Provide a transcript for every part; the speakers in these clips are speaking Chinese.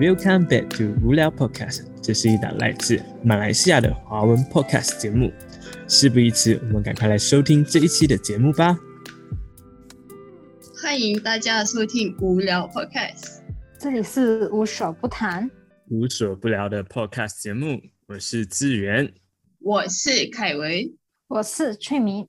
Welcome back to 无聊 Podcast，这是一档来自马来西亚的华文 Podcast 节目。事不宜迟，我们赶快来收听这一期的节目吧。欢迎大家收听无聊 Podcast，这里是无所不谈、无所不聊的 Podcast 节目。我是志源，我是凯文，我是翠明。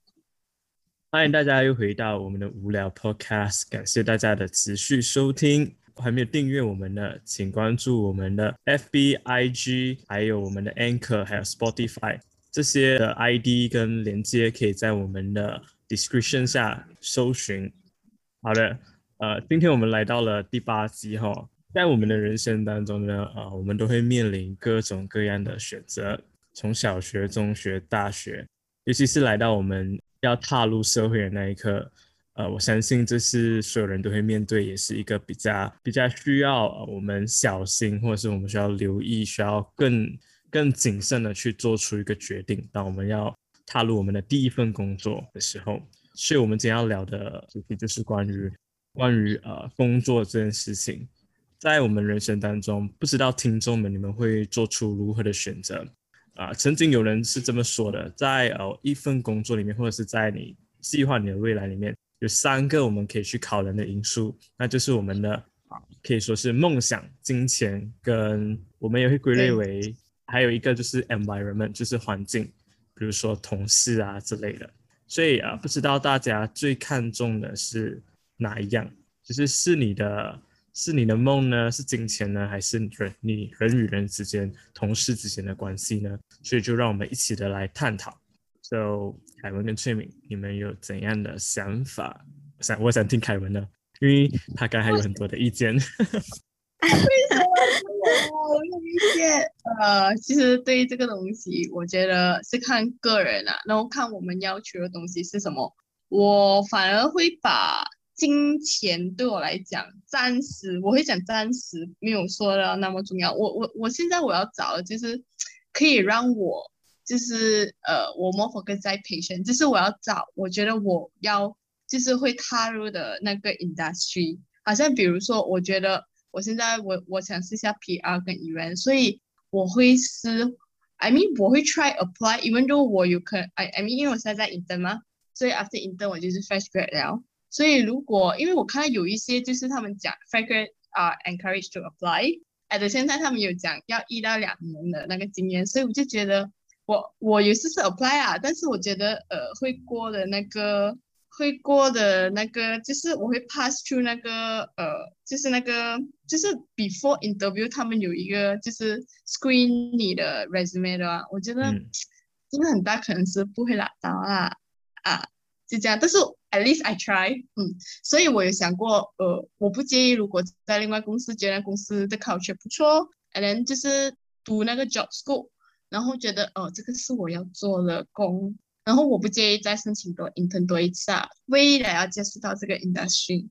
欢迎大家又回到我们的无聊 Podcast，感谢大家的持续收听。还没有订阅我们的，请关注我们的 FB、IG，还有我们的 Anchor，还有 Spotify 这些的 ID 跟连接，可以在我们的 description 下搜寻。好的，呃，今天我们来到了第八集哈，在我们的人生当中呢，啊，我们都会面临各种各样的选择，从小学、中学、大学，尤其是来到我们要踏入社会的那一刻。呃，我相信这是所有人都会面对，也是一个比较比较需要我们小心，或者是我们需要留意，需要更更谨慎的去做出一个决定。当我们要踏入我们的第一份工作的时候，所以我们今天要聊的主题就是关于关于呃工作这件事情，在我们人生当中，不知道听众们你们会做出如何的选择啊？曾经有人是这么说的，在呃一份工作里面，或者是在你计划你的未来里面。有三个我们可以去考量的因素，那就是我们的啊，可以说是梦想、金钱，跟我们也会归类为还有一个就是 environment，就是环境，比如说同事啊之类的。所以啊，不知道大家最看重的是哪一样？就是是你的，是你的梦呢？是金钱呢？还是人你人与人之间、同事之间的关系呢？所以就让我们一起的来探讨。就凯文跟翠敏，你们有怎样的想法？想我想听凯文的，因为他刚还有很多的意见。为什么我有意见？呃，其实对于这个东西，我觉得是看个人啊，然后看我们要求的东西是什么。我反而会把金钱对我来讲，暂时我会讲暂时没有说的那么重要。我我我现在我要找的就是可以让我。就是呃，我 more focus 在培训就是我要找，我觉得我要就是会踏入的那个 industry，好像比如说，我觉得我现在我我想试一下 PR 跟 event，所以我会是，I mean 我会 try apply，even though 我有可，I I mean 因为我现在在 intern 嘛，所以 after intern 我就是 fresh grad 了，所以如果因为我看到有一些就是他们讲 fresh grad 啊 encouraged to apply，at the center，他们有讲要一到两年的那个经验，所以我就觉得。我我有试试 apply 啊，但是我觉得呃会过的那个会过的那个就是我会 pass through 那个呃就是那个就是 before interview 他们有一个就是 screen 你的 resume 的啊，我觉得 真的很大可能是不会拿到啦啊就这样，但是 at least I try，嗯，所以我有想过呃我不介意如果在另外公司觉得公司的 culture 不错，and then 就是读那个 job school。然后觉得哦，这个是我要做的工，然后我不介意再申请多 intern 多一次啊，未来要接触到这个 industry。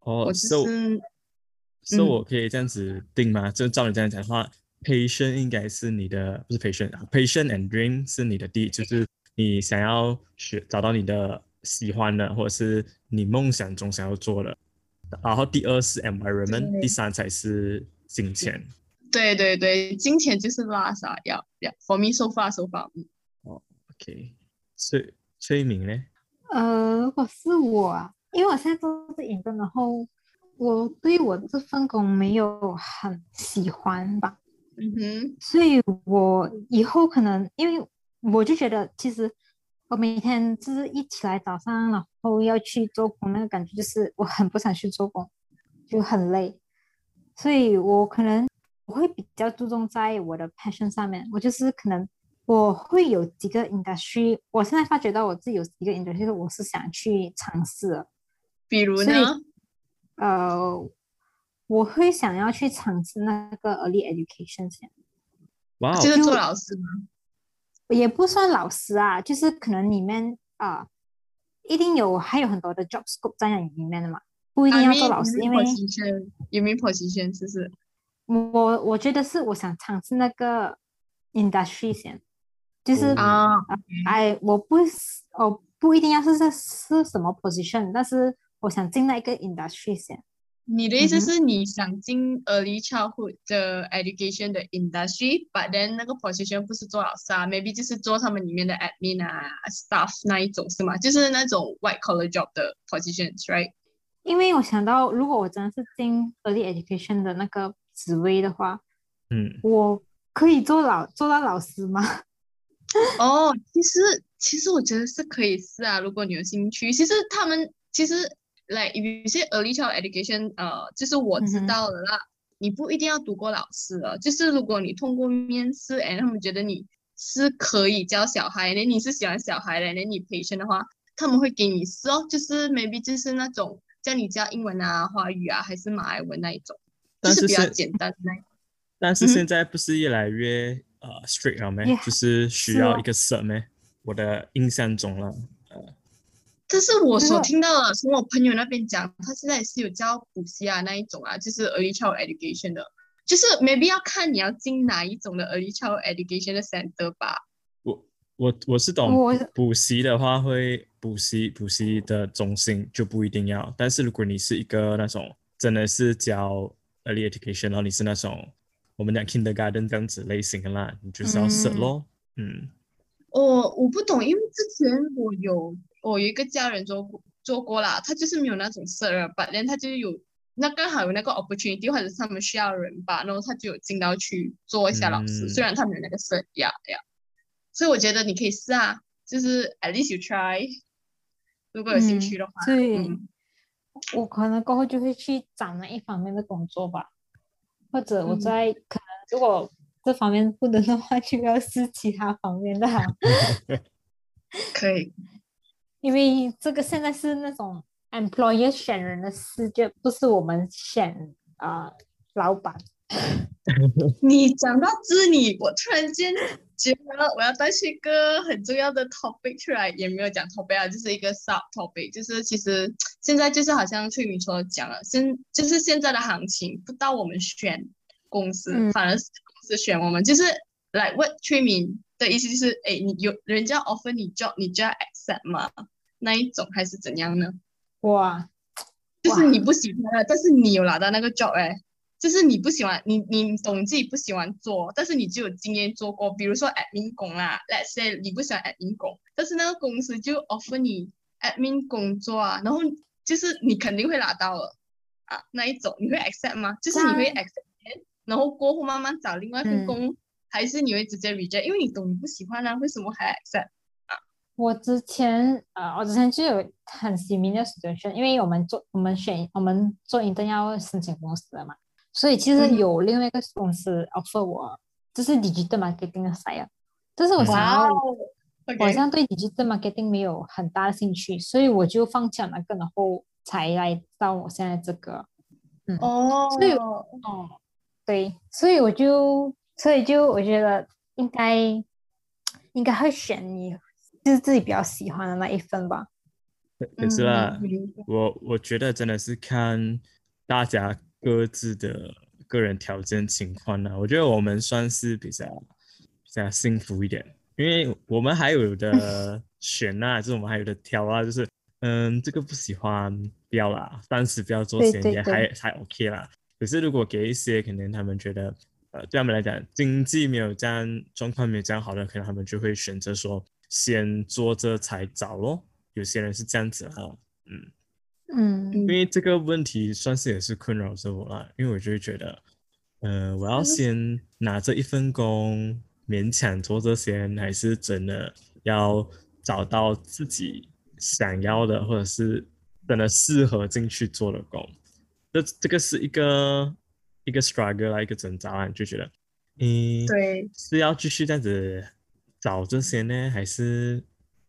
哦，所以，所以我可以这样子定吗？就照你这样讲的话，patient 应该是你的，不是 patient，patient and dream 是你的第，就是你想要学找到你的喜欢的，或者是你梦想中想要做的。然后第二是 environment，第三才是金钱。对对对，金钱就是拉萨要要，for me so far so far。哦，OK，崔崔明呢？呃，如果是我啊，因为我现在做是影灯，然后我对我这份工没有很喜欢吧。嗯哼。所以我以后可能，因为我就觉得，其实我每天就是一起来早上，然后要去做工，那个感觉就是我很不想去做工，就很累。所以我可能。我会比较注重在我的 passion 上面，我就是可能我会有几个 industry，我现在发觉到我自己有几个 industry，我是想去尝试，比如呢？呃，我会想要去尝试那个 early education 先。哇，就是做老师吗？也不算老师啊，就是可能里面啊，一定有还有很多的 job scope 在里面的嘛，不一定要做老师，因为有没有 position 就是。我我觉得是我想尝试那个 industry 先，就是啊，哎，我不我不一定要是是是什么 position，但是我想进那一个 industry 先，你的意思是你想进 early childhood 的 education 的 industry，but then 那个 position 不是做老师啊，maybe 就是做他们里面的 admin 啊，staff 那一种是吗？就是那种 white collar job 的 positions，right？因为我想到，如果我真的是进 early education 的那个职位的话，嗯，我可以做老做到老师吗？哦，其实其实我觉得是可以试啊，如果你有兴趣。其实他们其实来有些 early child education，呃，就是我知道的啦，你不一定要读过老师的，就是如果你通过面试，哎，他们觉得你是可以教小孩的，你是喜欢小孩的，那你培训的话，他们会给你试哦，就是 maybe 就是那种教你教英文啊、华语啊，还是马来文那一种，就但是是比较简单。但是嗯现在不是越来越呃 strict 了没 Yeah，就是需要一个 cert 没？我的印象中了，呃这是我所听到的，从我朋友那边讲，他现在也是有教补习啊那一种啊，就是 early child education 的，就是 maybe 要看你要进哪一种的 early child education 的 center 吧。我我我是懂补习的话会补习补习的中心就不一定要，但是如果你是一个那种真的是教 early education，然后你是那种我们讲 kindergarten 这样子类型的啦，你就是要 cert 嗯咯，嗯。我我不懂，因为之前我有我有一个家人做过做过啦，他就是没有那种 cert，but then 他就有那刚好有那个 opportunity，或者是他们需要人吧，然后他就有进到去做一下老师，嗯。虽然他没有那个 cert 呀呀，所以我觉得你可以试啊，就是 at least you try，如果有兴趣的话，所以嗯我可能过后就会去找那一方面的工作吧，或者我嗯在、可能如果这方面不能的话，就要试其他方面的啊，可以。因为这个现在是那种 employer 选人的世界不是我们选啊、呃老板。你讲到这里，我突然间觉得我要带出一个很重要的 topic 出来，也没有讲 topic 啊，就是一个 sub topic，就是其实现在就是好像翠明说的讲了，现就是现在的行情，不到我们选公司，嗯反而是公司选我们，就是来问翠明的意思就是，哎，你有人家 offer 你 job，你就要 accept 吗？那一种还是怎样呢？哇，就是你不喜欢了，但是你有拿到那个 job 哎，就是你不喜欢，你你懂自己不喜欢做，但是你就有经验做过，比如说 admin 工啦，let's say 你不喜欢 admin 工，但是那个公司就 offer 你 admin 工作啊，然后就是你肯定会拿到了啊，那一种你会 accept 吗？就是你会 accept，然后过后慢慢找另外一份嗯工，还是你会直接 reject？因为你懂你不喜欢啊，为什么还 accept？我之前呃，我之前就有很 similar 的 situation，因为我们做我们选我们做 intern 要申请公司的嘛，所以其实嗯。有另外一个公司 offer 我，就是 digital marketing 的 side，但是我想要，好像对 digital marketing 没有很大的兴趣，所以我就放弃了那个，然后才来到我现在这个，嗯，哦，所以哦，对，所以我就，所以就我觉得应该应该会选你就是自己比较喜欢的那一份吧。可是啦嗯，我我觉得真的是看大家各自的个人条件情况呢、我觉得我们算是比较比较幸福一点，因为我们还有的 选啊，就是我们还有的挑啊，就是嗯，这个不喜欢不要啦，暂时不要做先，也还还 OK 啦。可是如果给一些可能他们觉得呃对他们来讲经济没有这样状况没有这样好的，可能他们就会选择说先做着才找咯。有些人是这样子哈，嗯。嗯。因为这个问题算是也是困扰着我啦，因为我就会觉得，呃，我要嗯。先拿这一份工勉强做这些，还是真的要找到自己想要的，或者是真的适合进去做的工。这这个是一个一个 struggle 啦，一个挣扎啦，就觉得，嗯，对，是要继续这样子找这些呢，还是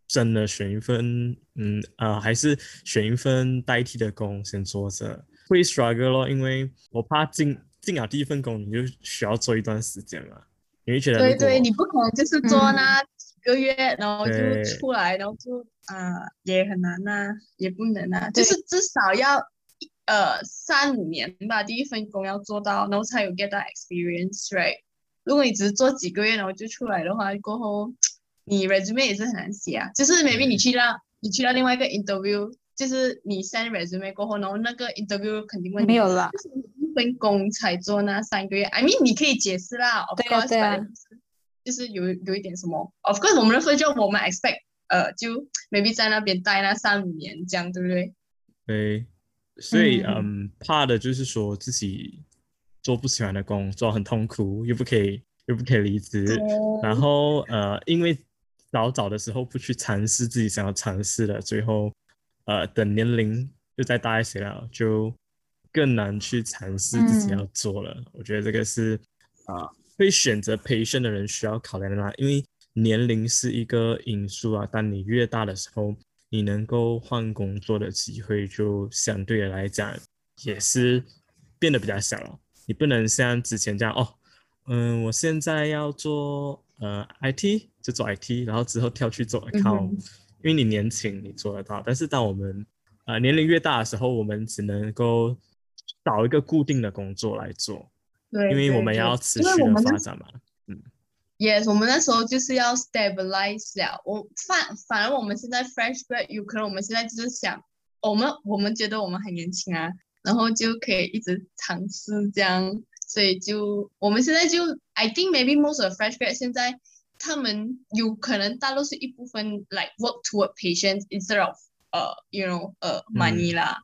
真的选一份，嗯呃，还是选一份代替的工先做着？会 struggle 咯，因为我怕进进了第一份工，你就需要做一段时间嘛，你会觉得对对，你不可能就是做嗯那几个月，然后就出来，然后就啊、也很难呐、也不能啊，就是至少要呃三五年吧，第一份工要做到，然后才有 get 到 experience，right？如果你只是做几个月，然后就出来的话，过后你 resume 也是很难写啊。就是 maybe 你去到你去到另外一个 interview，就是你 send resume 过后，然后那个 interview 肯定问你没有了。就是你一份工才做那三个月，I mean 你可以解释啦，of 对啊 course，就是有有一点什么，of course 我们的 first job 我们 expect 呃就 maybe 在那边待那三五年这样，对不对？对，所以嗯嗯，怕的就是说自己做不喜欢的工作很痛苦，又不可以又不可以离职，然后呃，因为早早的时候不去尝试自己想要尝试的，最后呃等年龄又再大一些了，就更难去尝试自己嗯要做了。我觉得这个是啊、会选择培训的人需要考量的啦，因为年龄是一个因素啊。当你越大的时候，你能够换工作的机会就相对的来讲也是变得比较小了。你不能像之前这样哦，嗯，我现在要做呃 IT 就做 IT，然后之后跳去做 account，、嗯因为你年轻你做得到。但是当我们呃年龄越大的时候，我们只能够找一个固定的工作来做，对，因为我们要持续的发展嘛。嗯 Yes，我们那时候就是要 stabilize 了。我反反而我们现在 fresh grad，有可能我们现在就是想，我们我们觉得我们很年轻啊，然后就可以一直尝试这样，所以就我们现在就 I think maybe most of fresh grad 现在他们有可能大多数一部分 like work toward patients instead of 呃、you know 呃、money 啦，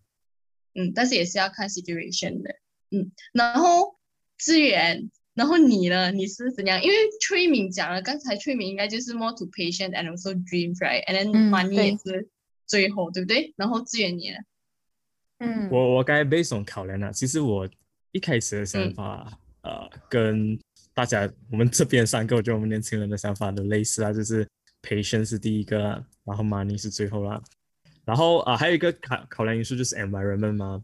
嗯，但是也是要看 situation 的，嗯，然后资源。然后你呢？你是怎样？因为崔敏讲了，刚才崔敏应该就是 more to patient and also dreams, right? And then 嗯 money 对也是最后，对不对？然后资源你呢？嗯，我我该 based on 考量了。其实我一开始的想嗯法，呃，跟大家我们这边三个，我觉得我们年轻人的想法都类似啊，就是 patience 是第一个，然后 money 是最后啦，然后啊、呃还有一个考考量因素就是 environment 嘛。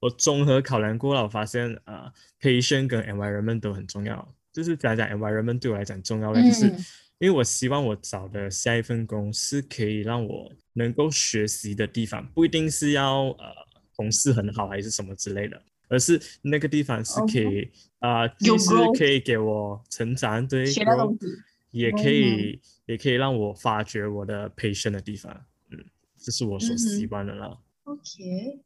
我综合考量过了，我发现啊、呃，patience 跟 environment 都很重要。就是讲讲 environment 对我来讲重要的，就是嗯因为我希望我找的下一份工是可以让我能够学习的地方，不一定是要呃同事很好还是什么之类的，而是那个地方是可以啊，既有是可以给我成长，对也可以也可以让我发掘我的 patient 的地方，嗯，这是我所希嗯哼。望的啦。OK，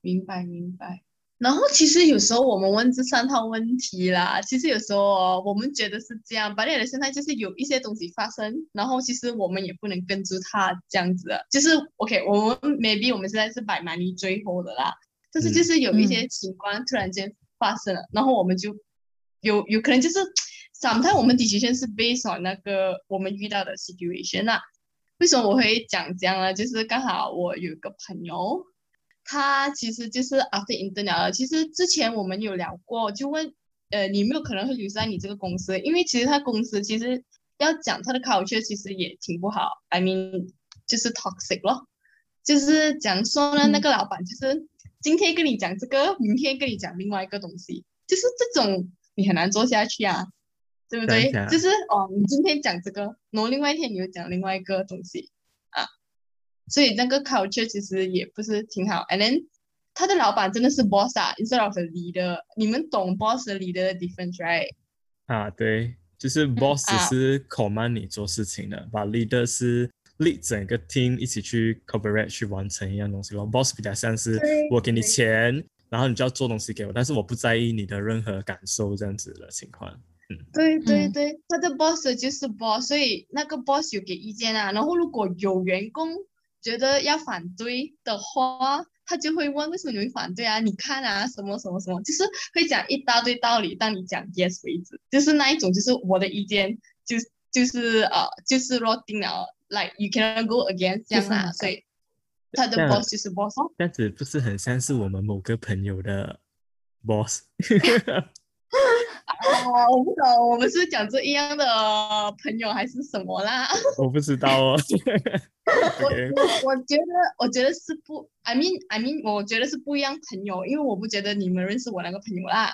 明白明白。然后其实有时候我们问这三套问题啦，其实有时候哦，我们觉得是这样，but then 现在就是有一些东西发生，然后其实我们也不能跟住他这样子。的，就是 OK，我们 maybe 我们现在是摆满你最后的啦，但是就嗯是有一些情况突然间发生了，然后我们就有有可能就是 sometimes 我们 decision 是 based on 那个我们遇到的 situation 啦。为什么我会讲这样呢？就是刚好我有一个朋友，他其实就是 after intern 了。其实之前我们有聊过，就问呃你有没有可能会留在你这个公司？因为其实他公司其实要讲他的 culture 其实也挺不好，I mean 就是 toxic 咯，就是讲说呢，嗯那个老板就是今天跟你讲这个，明天跟你讲另外一个东西，就是这种你很难做下去啊。对不对就是哦，你今天讲这个，然后另外一天你又讲另外一个东西啊，所以那个 culture 其实也不是挺好。And then 他的老板真的是 boss 啊，instead of a leader。你们懂 boss 和 leader 的 difference，right？啊，对，就是 boss 啊是 command 你做事情的，把 leader 是 lead 整个 team 一起去 cooperate 去完成一样东西咯。boss 比较像是我给你钱，然后你就要做东西给我，但是我不在意你的任何感受这样子的情况。嗯对对嗯对，他的 boss 就是 boss，所以那个 boss 有给意见啊。然后如果有员工觉得要反对的话，他就会问为什么你会反对啊？你看啊，什么什么什么，就是会讲一大堆道理，当你讲 yes 为止。就是那一种，就是我的意见，就就是呃，就是落定了，like you cannot go against 这样啊。就是那个所以他的 boss 就是 boss 哦。这样子不是很像是我们某个朋友的 boss？哦，我不懂，我们是讲这一样的朋友还是什么啦？我不知道哦。我我我觉得，我觉得是不，I mean I mean，我觉得是不一样朋友，因为我不觉得你们认识我那个朋友啦。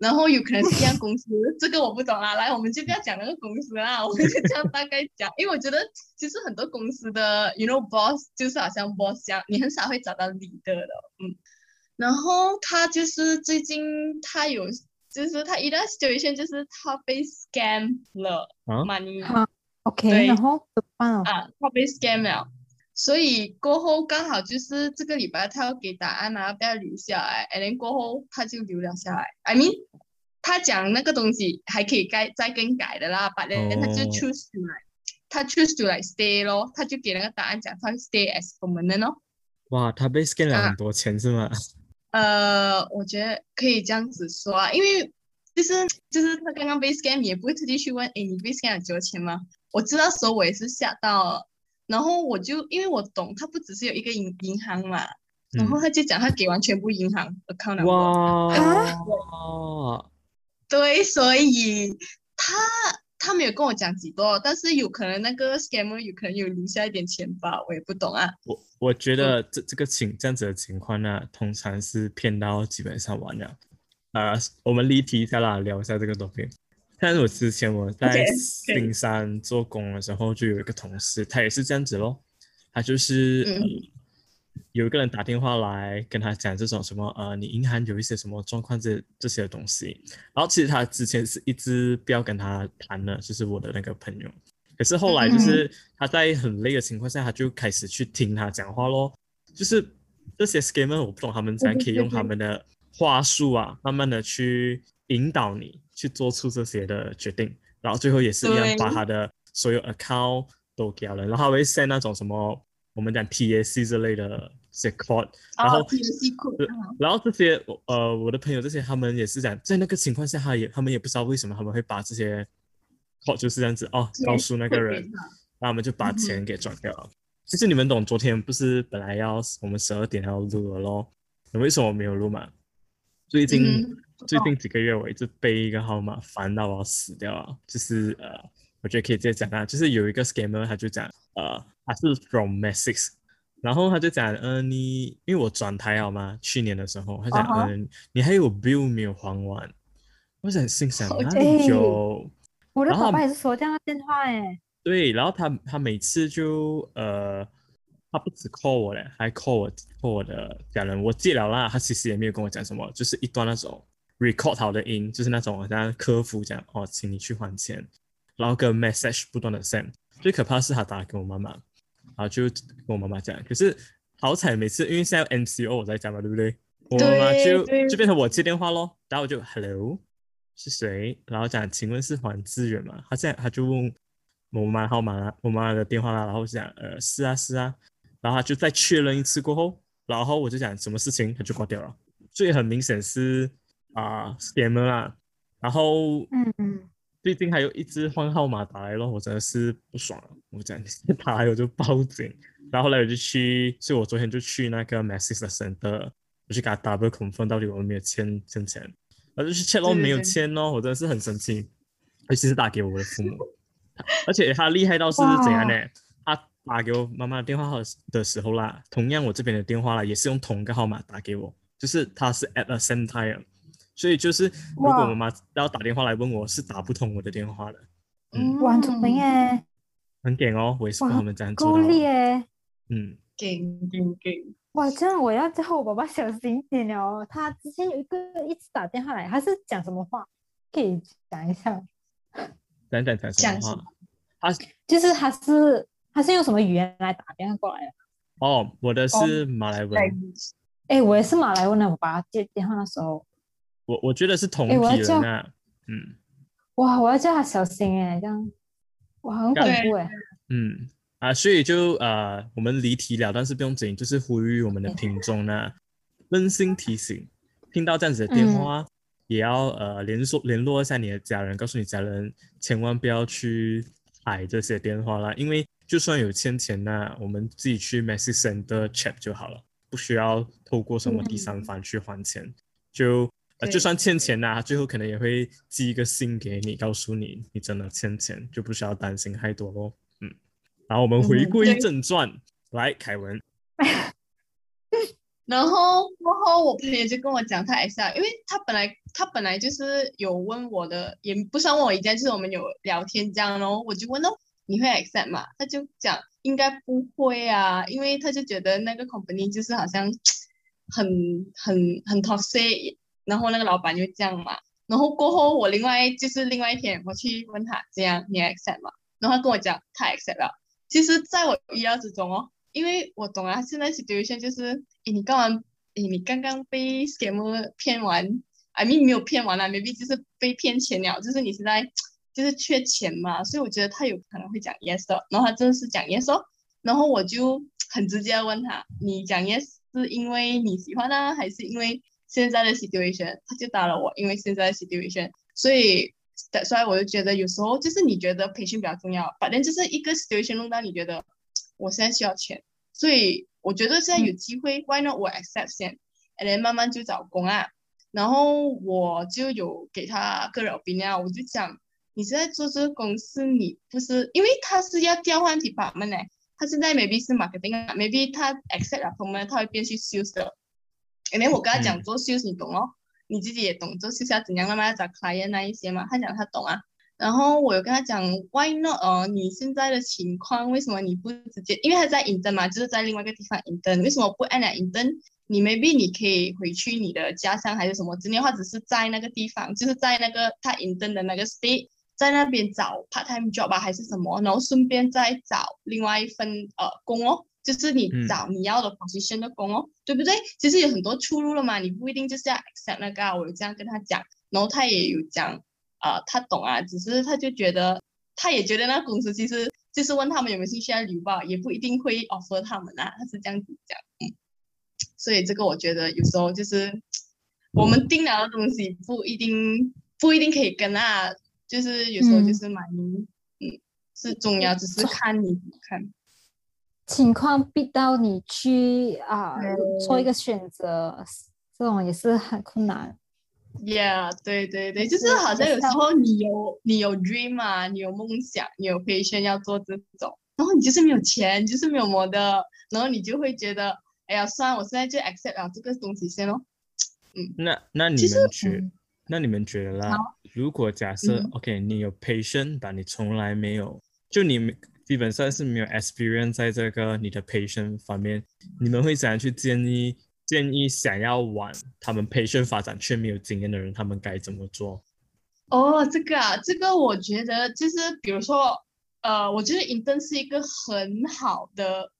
然后有可能是一样公司，这个我不懂啦。来，我们就不要讲那个公司啦，我们就这样大概讲。因为我觉得其实很多公司的，you know boss 就是好像 boss 一样，你很少会找到 leader 的，嗯。然后他就是最近他有，就是他一段 situation 就是他被 scam 了啊 money。好，OK，对然后怎么办啊？啊，他被 scam 了，所以过后刚好就是这个礼拜他要给答案啊，不要留下来。and then 过后他就留了下来。I mean，他讲那个东西还可以改再更改的啦，but then 他就哦 choose to like，他 choose to like stay 咯，他就给那个答案讲他 stay as permanent 咯。哇，他被 scam 了啊很多钱是吗？呃，我觉得可以这样子说啊，因为就是就是他刚刚被 scam，你也不会特地去问，哎，你被 scam 了多少钱吗？我知道时候我也是吓到了，然后我就因为我懂，他不只是有一个银银行嘛，然后嗯，他就讲他给完全部银行 account number，哇，对，所以他他没有跟我讲几多，但是有可能那个 scammer 有可能有留下一点钱吧，我也不懂啊。我我觉得这这个情这样子的情况呢，通常是骗到基本上完了。啊，我们离题一下啦，聊一下这个 topic。但是我之前我在新山做工的时候，就有一个同事，他也是这样子咯。他就是、有一个人打电话来跟他讲这种什么呃，你银行有一些什么状况这这些东西。然后其实他之前是一直不要跟他谈的，就是我的那个朋友。可是后来就是他在很累的情况下，他就开始去听他讲话咯。就是这些 scammer 我不懂他们怎样可以用他们的话术啊，慢慢的去引导你去做出这些的决定，然后最后也是一样把他的所有 account 都给了人，然后他会 send 那种什么我们讲 TAC 之类的这些 code，然后然后这些呃，我的朋友这些他们也是讲，在那个情况下，他也他们也不知道为什么他们会把这些 code 就是这样子哦，告诉那个人，然后他。们就把钱给转掉。了。其实你们懂，昨天不是本来要我们十二点要录了咯，那为什么没有录嘛？最近、嗯最近几个月我一直背一个号码烦到我要死掉啊！就是呃，我觉得可以直接讲啊，就是有一个 scammer 他就讲呃，他是 from Message，然后他就讲呃你因为我转台好吗？去年的时候他讲嗯、呃你还有 bill 没有还完，我想心想有？我的然后爸爸也是说这样的电话哎，对，然后他他每次就呃，他不止 call 我嘞，还 call 我 call 我的家人，我接了啦，他其实也没有跟我讲什么，就是一段那种 record 好的音，就是那种好像客服讲哦，请你去还钱，然后跟 message 不断的 send，最可怕是他打给我妈妈，然后就跟我妈妈讲，可是好彩每次因为现在 MCO 我在家嘛，对不对？我妈妈就就变成我接电话咯，然后我就 hello 是谁？然后讲请问是黄志远吗？他现在他就问我妈号码啦，我妈的电话啦，然后我就讲呃是啊是啊，然后他就再确认一次过后，然后我就讲什么事情，他就挂掉了。所以很明显是啊、scammer 啦。然后嗯。嗯，最近还有一只换号码打来咯，我真的是不爽了。我讲 打来我就报警，然后后来我就去，所以我昨天就去那个 message 的 center，我去给他 double confirm 到底我有没有欠欠钱，然后就去 check 咯，没有对。对对欠咯，我真的是很生气，尤其是打给我的父母，而且他厉害到是怎样呢？他打给我妈妈的电话号的时候啦，同样我这边的电话啦，也是用同一个号码打给我，就是他是 at the same time，所以就是如果哇。妈妈要打电话来问我，是打不通我的电话的，嗯，哇，很聪明哎，很点哦，我也是跟他们这样做的，力耶，嗯，给给给，哇，这样我要叫我爸爸小心一点了哦。他之前有一个一直打电话来，他是讲什么话？可以讲一下。讲讲讲什么话？他就是他是他是用什么语言来打电话过来的？哦，我的是马来文，哎，我也是马来文的，我爸接电话的时候，我我觉得是同批人诶我要叫啊，嗯。哇，我要叫他小心哎，这样，哇，很恐怖哎。嗯啊，所以就呃，我们离题了，但是不用紧，就是呼吁我们的听众呢，温馨提醒，听到这样子的电嗯。话，也要呃联络联络一下你的家人，告诉你家人千万不要去打这些电话啦，因为就算有欠钱呢，我们自己去 message center check 就好了，不需要透过什么第三方去还钱，就呃就算欠钱呐、最后可能也会寄一个信给你，告诉你你真的欠钱，就不需要担心太多咯。嗯，然后我们回嗯归正传，来凯文，然后过后我朋友就跟我讲他 accept，因为他本来他本来就是有问我的，也不算问我一件，就是我们有聊天这样咯，我就问哦，你会 accept 吗？他就讲应该不会啊，因为他就觉得那个 company 就是好像很很很 toxic，然后那个老板就这样嘛。然后过后我另外就是另外一天我去问他这样你 accept 吗？然后他跟我讲他 accept 了。其实在我意料之中哦，因为我懂啊，现在 situation 就是，诶，你刚完，诶，你刚刚被 scam 骗完，I mean 没有骗完啦，maybe 就是被骗钱了，就是你现在 就是缺钱嘛，所以我觉得他有可能会讲 yes 的，然后他真的是讲 yes 哦，然后我就很直接问他，你讲 yes 是因为你喜欢呢，还是因为现在的 situation？他就打了我，因为现在的 situation，所以。所以我就觉得有时候就是你觉得培训比较重要，反正就是一个 situation 弄到你觉得我现在需要钱，所以我觉得现在有机会，Why not 我 accept 先，and then 慢慢就找工啊。然后我就有给他个人 opinion，我就讲你现在做这个公司，你不是因为他是要调换 department 呢，他现在 maybe 是 marketing，maybe 他 accept 了 promotion，他会变去 sales 的。And then 我跟他讲做 sales，你懂哦。你自己也懂，就是要怎样慢慢找 client 那一些嘛。他讲他懂啊，然后我有跟他讲，Why not？哦，你现在的情况为什么你不直接？因为他在 i n t e n 嘛，就是在另外一个地方 i n t e n 为什么不按了 i n t e n 你 maybe 你可以回去你的家乡还是什么之类，或者是在那个地方，就是在那个他 i n t e n 的那个 state，在那边找 part time job 吧，还是什么，然后顺便再找另外一份呃工哦。就是你找你要的 position 的工哦，对不对？其实有很多出路了嘛，你不一定就是要 accept 那个。啊我有这样跟他讲，然后他也有讲，啊，他懂啊，只是他就觉得，他也觉得那公司其实就是问他们有没有兴趣要留吧，也不一定会 offer 他们啊，他是这样子讲。嗯，所以这个我觉得有时候就是我们定了的东西不一定不一定可以跟啊，就是有时候就是蛮嗯是重要，只是看你怎么看。情况逼到你去啊做一个选择，这种也是很困难。Yeah，对对对，就是好像有时候你有你有 dream 啊，你有梦想，你有 passion 要做这种，然后你就是没有钱，就是没有么的，然后你就会觉得，哎呀，算了，我现在就 accept 了这个东西先咯。嗯，那那你们觉，那你们觉得啦？如果假设 OK，你有 passion，但你从来没有，就你们。基本上是没有 experience 在这个你的 patient 方面，你们会怎样去建议建议想要往他们 patient 发展却没有经验的人，他们该怎么做？哦，这个啊，这个我觉得就是比如说，呃，我觉得 intern 是一个很好的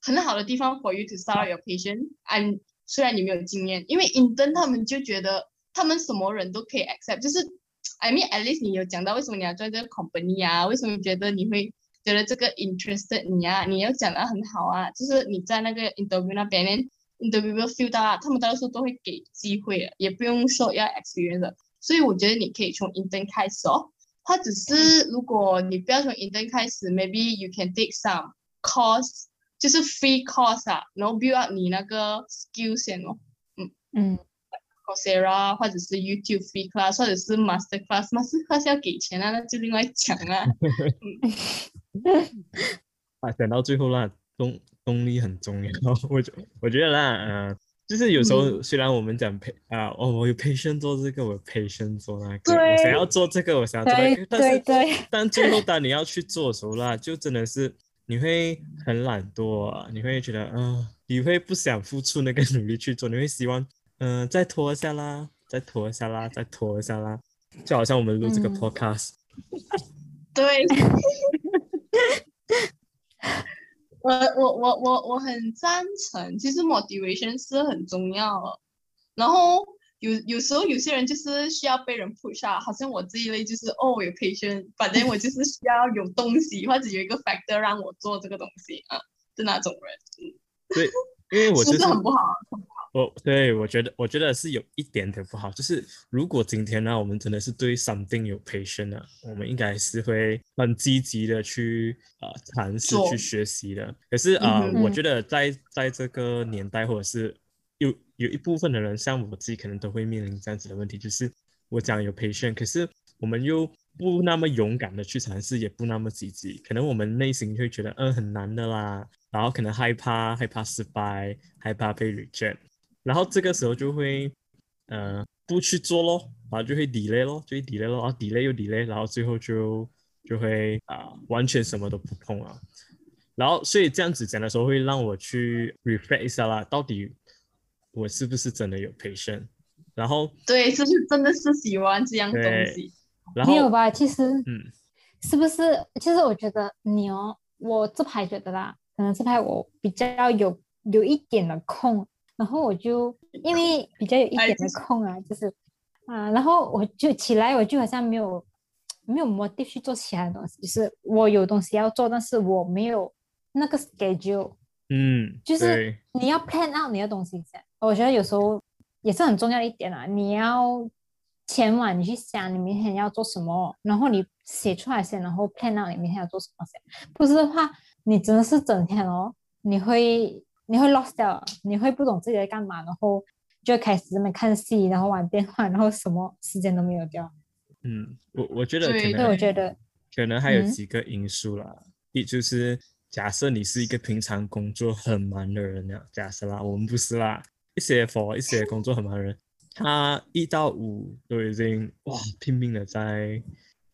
很好的地方 for you to start your patient。and 虽然你没有经验，因为 intern 他们就觉得他们什么人都可以 accept，就是 I mean at least 你有讲到为什么你要做这个 company 啊？为什么觉得你会？觉得这个 interested 你啊，你要讲的很好啊，就是你在那个 interview 那边，interview feel 到啊，他们到时候都会给机会，也不用说要 experience，所以我觉得你可以从 intern 开始哦，或者是如果你不要从 intern 开始，maybe you can take some course，就是 free course 啊，然后 build up 你那个 skills 先哦，嗯嗯，Coursera 或者是 YouTube free class，或者是 master class，master class 要给钱啊，那就另外讲啊。啊，讲到最后啦，动动力很重要。我觉我觉得啦，呃，就是有时候虽然我们讲培啊，哦，我有培训做这个，我培训做那个，我想要做这个，我想要做那个，但是但最后 当你要去做的时候啦，就真的是你会很懒惰，啊，你会觉得，嗯，你会不想付出那个努力去做，你会希望，嗯，再拖一下啦，再拖一下啦，再拖一下啦，就好像我们录这个 podcast，对。我我我我我很赞成，其实 motivation 是很重要的。然后有有时候有些人就是需要被人 push 啊，好像我这一类就是哦有 patient，反正我就是需要有东西或者有一个 factor 让我做这个东西啊是那种人。对，因为我就是很不好。我对我觉得，我觉得是有一点点不好，就是如果今天呢，我们真的是对 something 有 passion 的，我们应该是会很积极的去呃尝试去学习的。可是啊，我觉得在在这个年代，或者是有有一部分的人，像我自己，可能都会面临这样子的问题，就是我讲有 passion，可是我们又不那么勇敢的去尝试，也不那么积极，可能我们内心会觉得，嗯，很难的啦，然后可能害怕害怕失败，害怕被 reject。然后这个时候就会，呃，不去做咯，然后就会 delay 咯，就会 delay 咯，然后 delay 又 delay，然后最后就就会啊，完全什么都不碰啊。然后所以这样子讲的时候，会让我去 reflect 一下啦，到底我是不是真的有 patient？然后对，是不是真的是喜欢这样东西？然后没有吧？其实，嗯，是不是？其实我觉得你哦，我这排觉得啦。可能这排我比较有有一点的空，然后我就 因为比较有一点的空啊，就是啊，然后我就起来，我就好像没有没有目的去做其他的东西，就是我有东西要做，但是我没有那个 schedule，嗯，就是你要 plan out 你的东西先，我觉得有时候也是很重要的一点啊。你要前晚你去想你明天要做什么，然后你写出来先，然后 plan out 你明天要做什么先。不是的话，你真的是整天哦，你会你会 lost 掉，你会不懂自己在干嘛，然后就开始这么看戏，然后玩电话，然后什么时间都没有掉。嗯，我我觉得可对我觉得，可能还有嗯几个因素啦。一就是假设你是一个平常工作很忙的人呀，假设啦，我们不是啦，一些 for 一些工作很忙的人，他一到五都已经哇拼命的在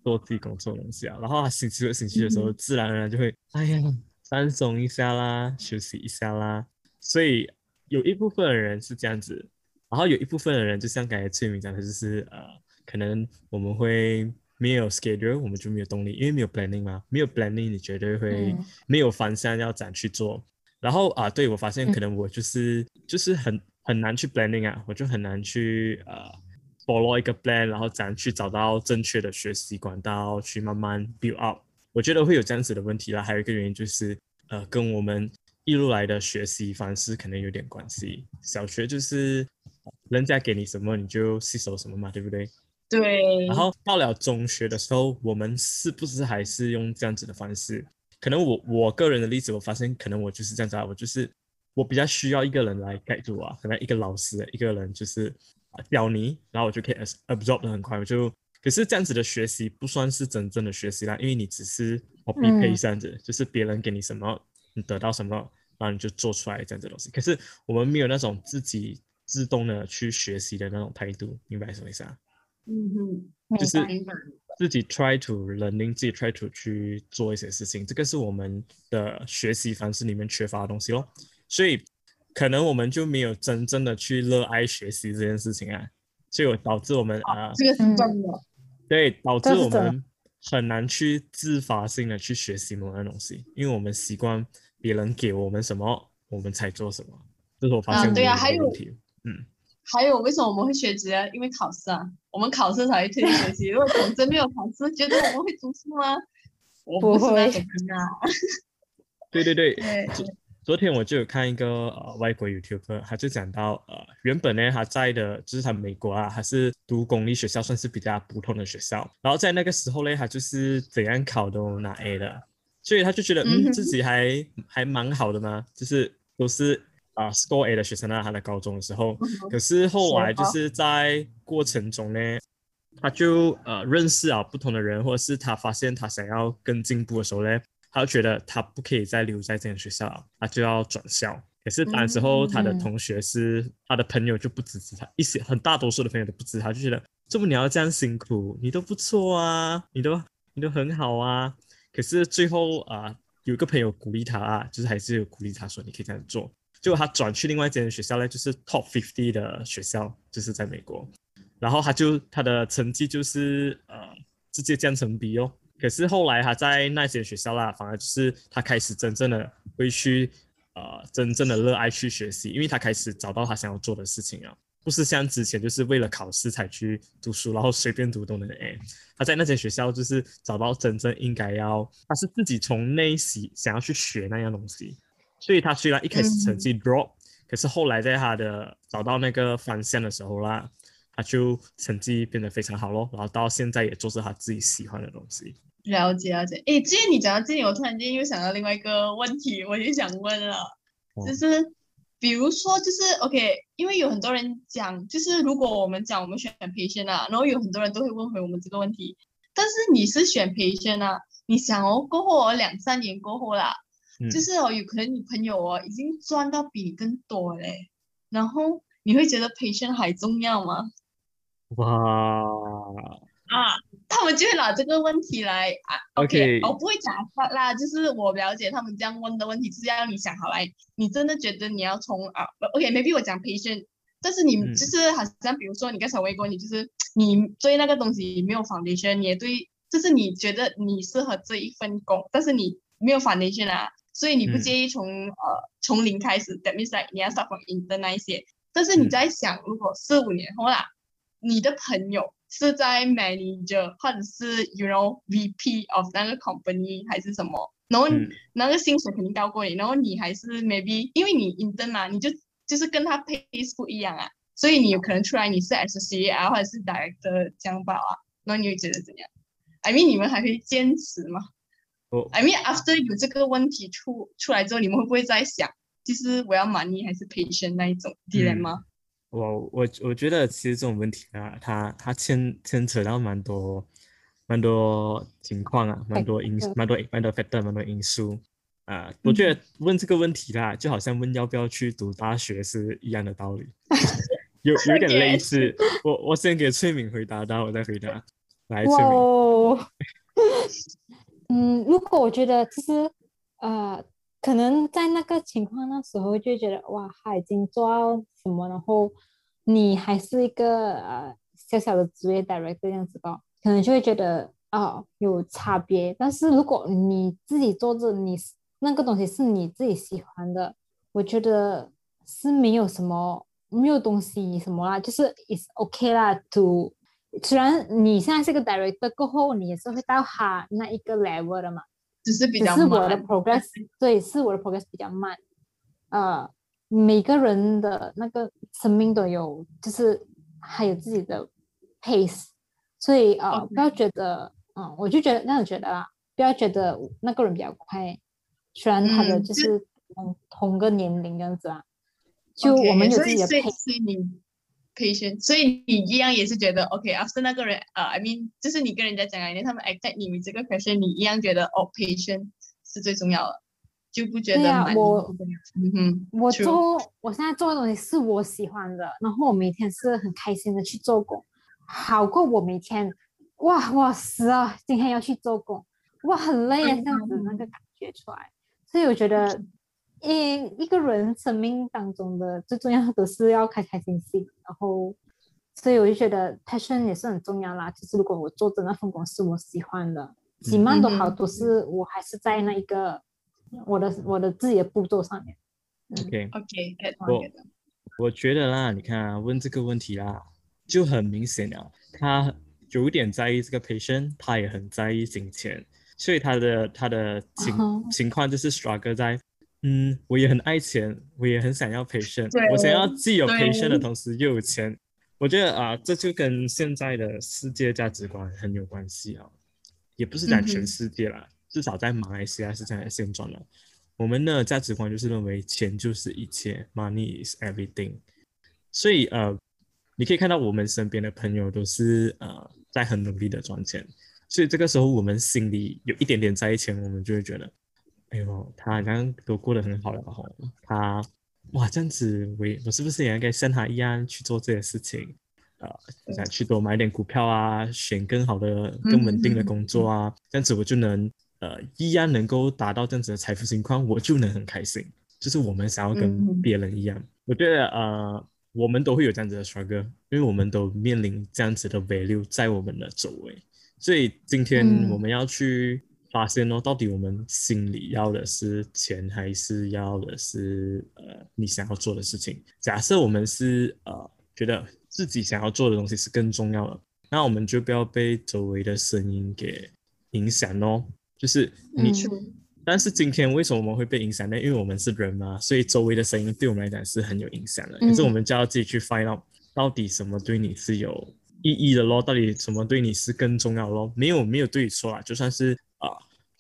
做自己工作的东西啊，然后他星期六、星期日的时候，嗯自然而然就会哎呀放松一下啦，休息一下啦。所以有一部分的人是这样子，然后有一部分的人就像刚才翠明讲的，就是呃，可能我们会没有 schedule，我们就没有动力，因为没有 planning 嘛，没有 planning，你绝对会嗯没有方向要怎样去做。然后啊，对我发现可能我就是、就是很很难去 planning 啊，我就很难去呃 follow 一个 plan，然后怎样去找到正确的学习管道，去慢慢 build up。我觉得会有这样子的问题啦。还有一个原因就是呃，跟我们一路来的学习方式可能有点关系。小学就是人家给你什么你就吸收什么嘛，对不对？对，然后到了中学的时候，我们是不是还是用这样子的方式？可能我我个人的例子，我发现可能我就是这样子啊，我就是我比较需要一个人来盖住啊，可能一个老师，一个人就是啊教你，然后我就可以 abs- absorb 的很快，我就可是这样子的学习不算是真正的学习啦，因为你只是 copy 这样子，就是别人给你什么，你得到什么，然后你就做出来这样子的东西。可是我们没有那种自己自动的去学习的那种态度，明白什么意思啊？嗯哼，就是。自己 try to learning，自己 try to 去做一些事情，这个是我们的学习方式里面缺乏的东西咯。所以可能我们就没有真正的去热爱学习这件事情啊，所以导致我们啊、这个是嗯真的。对，导致我们很难去自发性的去学习某样东西，因为我们习惯别人给我们什么，我们才做什么。这是我发啊现我们对啊还有的问题。嗯，还有为什么我们会学习啊？因为考试啊，我们考试才会推学习。如果讲真没有考试，觉得我们会读书吗？我不会啊。对 对对，对，昨昨天我就有看一个呃外国 YouTuber，他就讲到呃原本呢他在的就是他美国啊，他是读公立学校，算是比较普通的学校。然后在那个时候呢，他就是怎样考都拿 A 的，所以他就觉得嗯自己还还蛮好的嘛，就是都是啊、score A 的学生啊，他的高中的时候。可是后来就是在过程中呢，他就呃认识啊不同的人，或者是他发现他想要更进步的时候呢，他就觉得他不可以再留在这间学校了，他就要转校。可是当时候他的嗯同学是、他的朋友就不支持他，一些很大多数的朋友都不支持他，就觉得这么你要这样辛苦，你都不错啊，你都你都很好啊。可是最后啊、有一个朋友鼓励他啊，就是还是有鼓励他说你可以这样做。结果他转去另外一间学校呢，就是 Top Fifty 的学校，就是在美国。然后他就他的成绩就是呃直接降成 B 哦。可是后来他在那间学校啦，反而就是他开始真正的会去呃真正的热爱去学习，因为他开始找到他想要做的事情啊，不是像之前就是为了考试才去读书，然后随便读都能 A。他在那间学校就是找到真正应该要，他是自己从内心想要去学那样东西，所以他虽然一开始成绩 drop，、可是后来在他的找到那个方向的时候啦，他就成绩变得非常好咯，然后到现在也做着他自己喜欢的东西。了解了解。诶，既然你讲到这里，我突然间又想到另外一个问题，我就想问了，哦就是比如说，就是 OK，因为有很多人讲，就是如果我们讲我们选培训啊，然后有很多人都会问回我们这个问题，但是你是选培训啊，你想哦，过后哦两三年过后啦，嗯，就是哦，有可能你朋友哦已经赚到比你更多嘞，然后你会觉得培训还重要吗？哇啊，他们就会拿这个问题来啊 OK 我不会假发啦，就是我了解他们这样问的问题，是要你想好来，你真的觉得你要从啊，OK，maybe、我讲培训，但是你嗯。就是好像比如说你刚才微过，你就是你对那个东西没有 foundation，你也对，就是你觉得你适合这一份工，但是你没有 foundation 啊，所以你不嗯介意从、呃从零开始，that means like 你要 start from intern 那一些。但是你嗯。在想，如果四五年后啦，你的朋友是在 manager 或者是 you know VP of 那个 company 还是什么，然后嗯那个薪水肯定高过你，然后你还是 maybe 因为你 intern 嘛，你就就是跟他 pay 不一样啊，所以你有可能出来你是啊，或者是 director 这样吧啊，然后你会觉得怎样？I mean 你们还会坚持吗我？I mean after 有这个问题出出来之后，你们会不会在想，就是我要 money 还是 patient 那一种 dilemma？、我我我觉得其实这种问题啊，它它牵牵扯到蛮多蛮多情况啊，蛮多因蛮多蛮多 factor 蛮多因素啊。我觉得问这个问题啦，就好像问要不要去读大学是一样的道理，有有点类似。我我先给翠敏回答，然后我再回答。来，翠哇敏，哦，嗯，如果我觉得就是呃，可能在那个情况那时候就觉得哇，他已经做到什么，然后你还是一个呃小小的职业 director 这样子吧，可能就会觉得哦有差别。但是如果你自己做着你那个东西是你自己喜欢的，我觉得是没有什么没有东西什么啦，就是 is OK 啦，to 虽然你现在是个 director 过后，你也是会到他那一个 level 的嘛，只是比只较是我的 progress 对，是我的 progress 比较慢。呃，每个人的那个生命都有，就是还有自己的 pace，所以呃不要觉得，嗯，我就觉得那样觉得啦，不要觉得那个人比较快，虽然他的嗯就是嗯同同个年龄这样子啊，就我们有自己的配，所以你 patient，所以你一样也是觉得 OK，after、那个人呃，I mean，就是你跟人家讲啊，他们 attack 你们这个 question，你一样觉得哦，patient 是最重要的，就不觉得蛮我嗯哼，我做我现在做的东西是我喜欢的，然后我每天是很开心的去做工，好过我每天哇哇死啊，今天要去做工，哇很累啊，这样子那个感觉出来。所以我觉得，一一个人生命当中的最重要的是要开开心心，然后，所以我就觉得 passion 也是很重要啦。就是如果我做的那份工是我喜欢的，几万都好，都是我还是在那一个我的我的自己的步骤上面。OK，OK，get 我 on，get on 我觉得啦，你看啊，问这个问题啦，就很明显了，他有点在意这个 patient，他也很在意金钱，所以他的他的情、哦情况就是 struggle 在，嗯，我也很爱钱，我也很想要 patient，对我想要既有对 patient 的同时又有钱，我觉得啊，这就跟现在的世界价值观很有关系啊，也不是讲全世界啦，至少在马来西亚是这样的现状了。我们的价值观就是认为钱就是一切，money is everything。所以呃，你可以看到我们身边的朋友都是呃在很努力的赚钱，所以这个时候我们心里有一点点在意钱，我们就会觉得，哎呦，他好像都过得很好了吼，他哇这样子，我也我是不是也应该像他一样去做这些事情？呃，想去多买点股票啊，选更好的、更稳定的工作啊，这样子我就能呃一样能够达到这样子的财富情况，我就能很开心。就是我们想要跟嗯别人一样，我觉得呃我们都会有这样子的 struggle，因为我们都面临这样子的 value 在我们的周围，所以今天嗯我们要去发现哦，到底我们心里要的是钱，还是要的是呃你想要做的事情？假设我们是呃觉得自己想要做的东西是更重要的，那我们就不要被周围的声音给影响哦。就是你，嗯但是今天为什么我们会被影响呢？因为我们是人嘛，所以周围的声音对我们来讲是很有影响的。可是我嗯们就要自己去 find out 到底什么对你是有意义的咯，到底什么对你是更重要的咯？没有没有对错啊，就算是啊、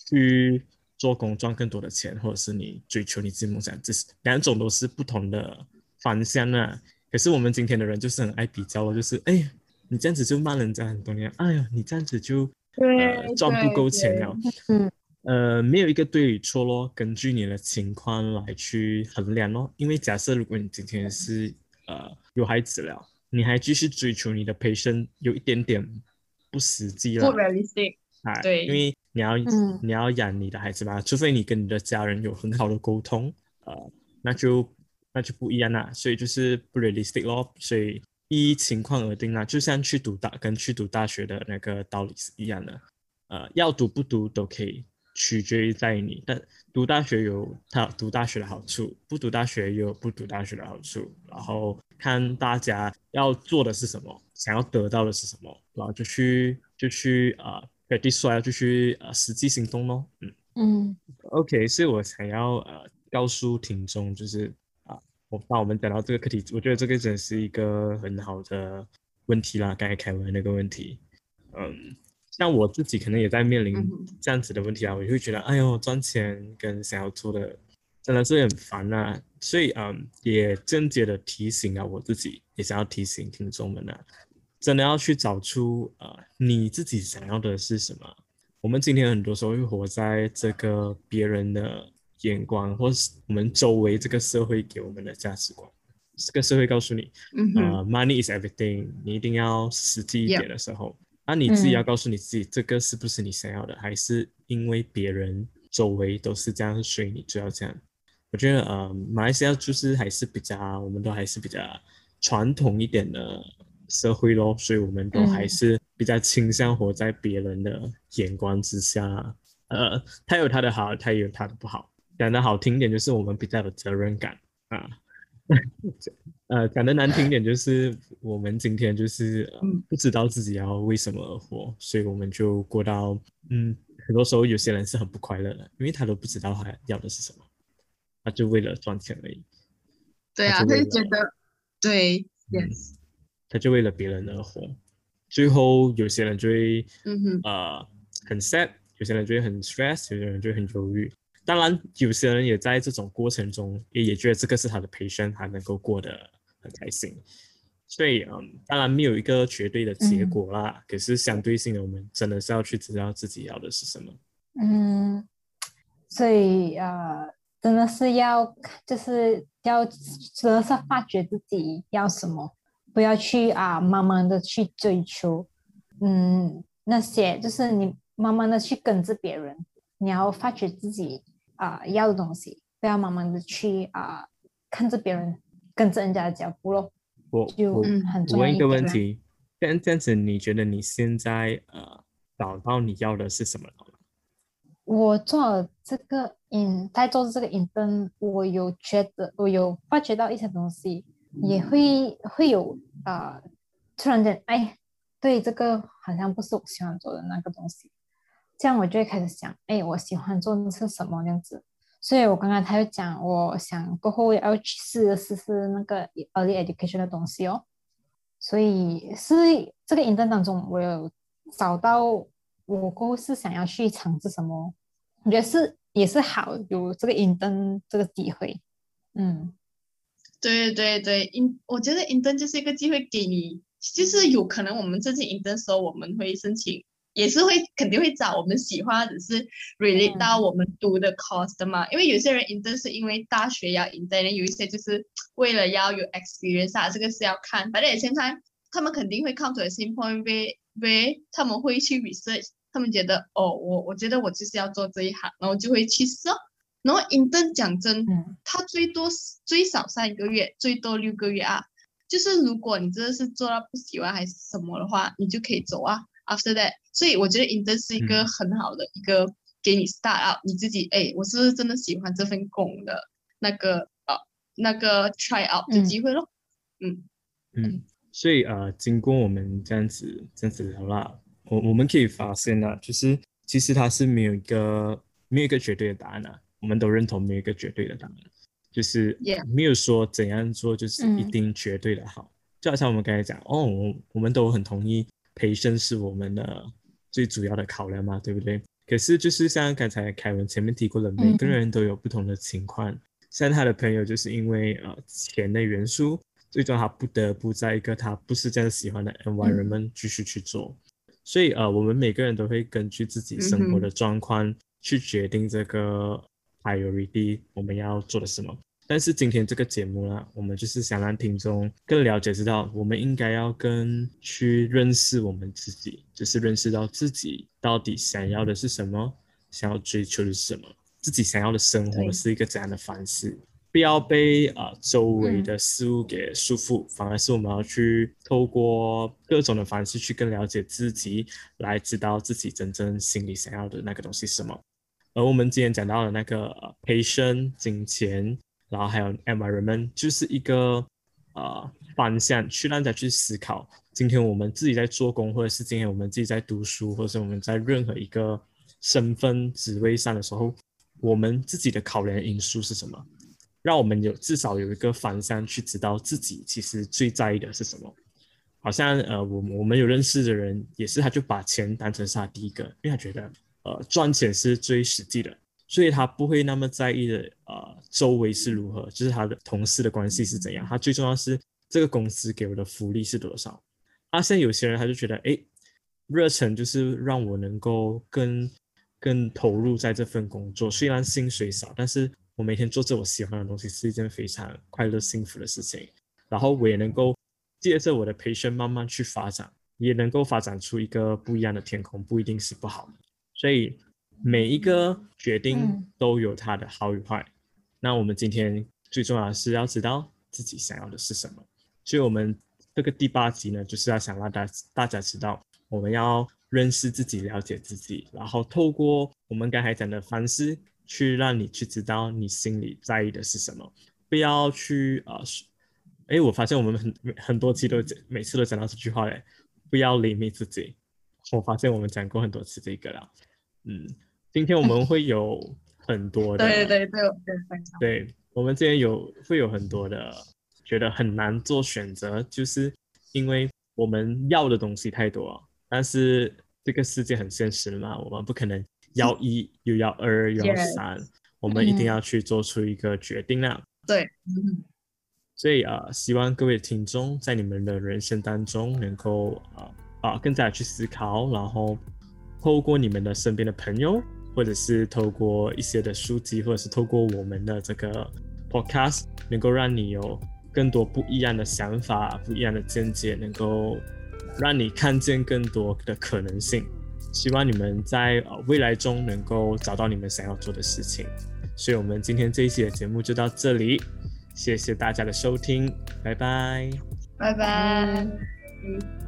去做工赚更多的钱，或者是你追求你自己梦想，这是两种都是不同的方向啊。可是我们今天的人就是很爱比较咯，就是哎，你这样子就骂人家很多年，哎呀，你这样子就呃赚不够钱了。嗯呃，没有一个对与错咯，根据你的情况来去衡量咯。因为假设如果你今天是呃有孩子了，你还继续追求你的 patient，有一点点不实际不了 realistic，啊。对因为你要、嗯你要养你的孩子嘛，除非你跟你的家人有很好的沟通，呃，那就那就不一样啦。所以就是不 realistic 咯。所以依情况而定啦，就像去读大跟去读大学的那个道理是一样的。呃，要读不读都可以，取决于在你。但读大学有它读大学的好处，不读大学也有不读大学的好处。然后看大家要做的是什么，想要得到的是什么，然后就去就去啊 p i c e 就去呃实际行动咯。嗯嗯，OK，所以我想要呃告诉听众就是啊，我当我们讲到这个课题，我觉得这个真是一个很好的问题啦。刚才凯文那个问题，嗯。像我自己可能也在面临这样子的问题啊，我就会觉得，哎呦，赚钱跟想要做的真的是很烦啊，所以嗯，也间接的提醒了我自己，也想要提醒听众们啊，真的要去找出呃你自己想要的是什么。我们今天很多时候会活在这个别人的眼光，或是我们周围这个社会给我们的价值观，这个社会告诉你，呃，money is everything，你一定要实际一点的时候。那你自己要告诉你自己，这个是不是你想要的，还是因为别人周围都是这样，所以你就要这样？我觉得，呃，马来西亚就是还是比较，我们都还是比较传统一点的社会咯，所以我们都还是比较倾向活在别人的眼光之下。呃，他有他的好，他也有他的不好。讲的好听点，就是我们比较有责任感啊。呃，讲的难听点就是我们今天就是不知道自己要为什么而活，所以我们就过到嗯，很多时候有些人是很不快乐的，因为他都不知道他要的是什么，他就为了赚钱而已。对啊，他就觉得对，yes，他就为了别人而活，最后有些人就会嗯哼，呃很 sad，有些人就会很 stress，有些人就会很忧郁。当然，有些人也在这种过程中，也也觉得这个是他的培训，他能够过得很开心。所以，嗯，当然没有一个绝对的结果啦。可是相对性的，我们真的是要去知道自己要的是什么。嗯，所以呃，真的是要就是要真的是发掘自己要什么，不要去啊，慢慢的去追求，嗯，那些就是你慢慢的去跟着别人，你要发掘自己。啊，要的东西不要慢慢的去啊，看着别人，跟着人家的脚步咯。我就很重要。问一个问题，这样这样子，你觉得你现在呃找到你要的是什么？我做这个影，在做这个 intern，，我有觉得，我有发觉到一些东西，也会会有啊，突然间，哎，对，这个好像不是我喜欢做的那个东西。这样我就会开始想，哎，我喜欢做的是什么样子？所以我刚刚他就讲，我想过后要去试试试那个 early education 的东西哦。所以是这个 intern 当中，我有找到我过后是想要去尝试什么，我觉得是也是好有这个 intern 这个机会。嗯，对对对，in 我觉得 intern 就是一个机会给你，就是有可能我们这次 intern 时候我们会申请。也是会肯定会找我们喜欢，只是 relate 到我们读的 course 的嘛。因为有些人 intern 是因为大学要 intern，有一些就是为了要有 experience 啊，这个是要看。反正也现在他们肯定会 come to a same point where 他们会去 research，他们觉得哦，我我觉得我就是要做这一行，然后就会去试。然后 intern 讲真，他最多最少三个月，最多六个月啊。就是如果你真的是做到不喜欢还是什么的话，你就可以走啊。After that，所以我觉得 intern 是一个很好的一个给你 start up 你自己哎，我是不是真的喜欢这份工的那个呃那个 try out 的机会咯。嗯嗯，所以呃，经过我们这样子这样子聊啦，我我们可以发现呢，就是其实它是没有一个没有一个绝对的答案啊，我们都认同没有一个绝对的答案，就是没有说怎样做就是一定绝对的好，就好像我们刚才讲哦，我们都很同意。培生是我们的最主要的考量嘛，对不对？可是就是像刚才凯文前面提过的，每个人都有不同的情况。像他的朋友就是因为呃钱的元素，最终他不得不在一个他不是这样喜欢的 environment 继续去做。所以呃，我们每个人都会根据自己生活的状况去决定这个 priority 我们要做的什么。但是今天这个节目呢，我们就是想让听众更了解，知道我们应该要更去认识我们自己，就是认识到自己到底想要的是什么，想要追求的是什么，自己想要的生活是一个怎样的方式，不要被啊周围的事物给束缚，反而是我们要去透过各种的方式去更了解自己，来知道自己真正心里想要的那个东西是什么。而我们今天讲到的那个 patient、金钱，然后还有 environment，就是一个呃方向，去让大家去思考，今天我们自己在做工，或者是今天我们自己在读书，或者是我们在任何一个身份职位上的时候，我们自己的考量因素是什么？让我们有至少有一个方向去知道自己其实最在意的是什么。好像呃，我我们有认识的人也是，他就把钱当成是他第一个，因为他觉得呃赚钱是最实际的，所以他不会那么在意的呃周围是如何，就是他的同事的关系是怎样，他最重要是这个公司给我的福利是多少。啊，现在有些人他就觉得，哎，热忱就是让我能够更更投入在这份工作，虽然薪水少，但是我每天做着我喜欢的东西是一件非常快乐幸福的事情，然后我也能够。借着我的培训慢慢去发展，也能够发展出一个不一样的天空，不一定是不好的。所以每一个决定都有它的好与坏。那我们今天最重要的是要知道自己想要的是什么。所以我们这个第八集呢，就是要想让大大家知道，我们要认识自己，了解自己，然后透过我们刚才讲的方式，去让你去知道你心里在意的是什么，不要去啊。哎，我发现我们很很多期都每次都讲到这句话嘞，不要 limit 自己。我发现我们讲过很多次这个了。嗯，今天我们会有很多的，对对对对对，我们今天有会有很多的觉得很难做选择，就是因为我们要的东西太多，但是这个世界很现实嘛，我们不可能要一又要二又要三，我们一定要去做出一个决定啊。对。所以啊，希望各位听众在你们的人生当中能够啊啊更加去思考，然后透过你们的身边的朋友，或者是透过一些的书籍，或者是透过我们的这个 podcast，能够让你有更多不一样的想法、不一样的见解，能够让你看见更多的可能性。希望你们在呃未来中能够找到你们想要做的事情。所以，我们今天这一期的节目就到这里。谢谢大家的收听，拜拜，拜拜。